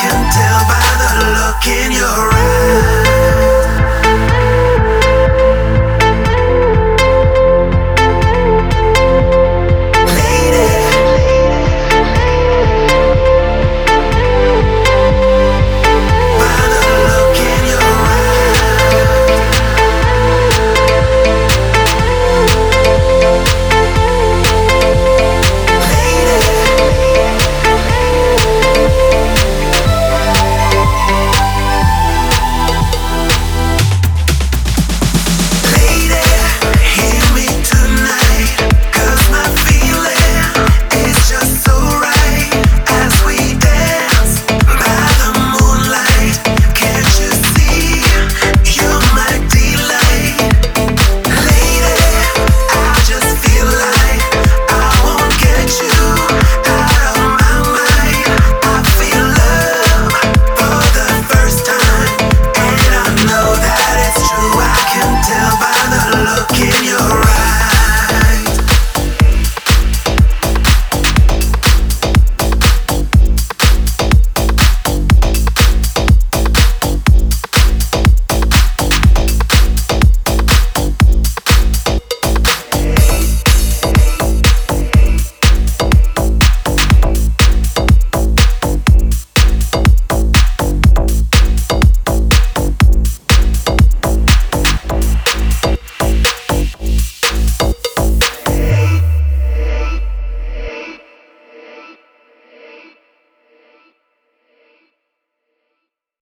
can tell by the look in your